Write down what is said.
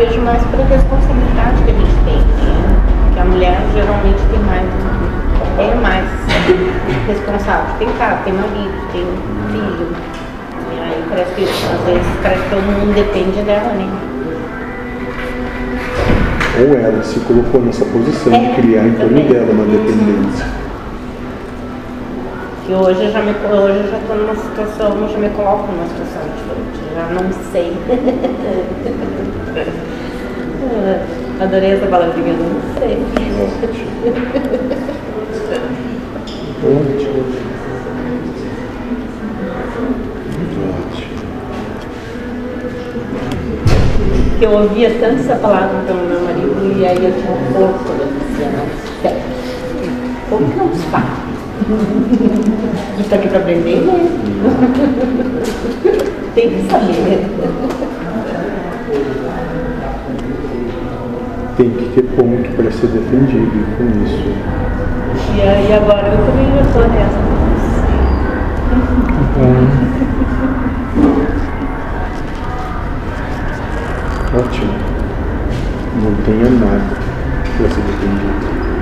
vejo mais pela responsabilidade que a gente tem. Né? Que a mulher geralmente tem mais, é mais responsável. Tem casa, tem marido, tem filho. E aí parece que às vezes parece que todo mundo depende dela, né? Ou ela se colocou nessa posição É, de criar em torno dela uma dependência. Que hoje eu já me hoje eu já estou numa situação, eu já me coloco numa situação diferente. Já não sei. Adorei essa palavrinha, não sei. Ótimo. Ótimo. que eu ouvia tanto essa palavra pelo meu marido e aí eu tinha um pouco, dizia, não sei. Como que não se faz? A está aqui para aprender, né? Tem que saber. Tem que ter ponto para ser defendido com isso. E aí agora eu também já estou nessa. Ótimo. Não tenha nada para ser defendido.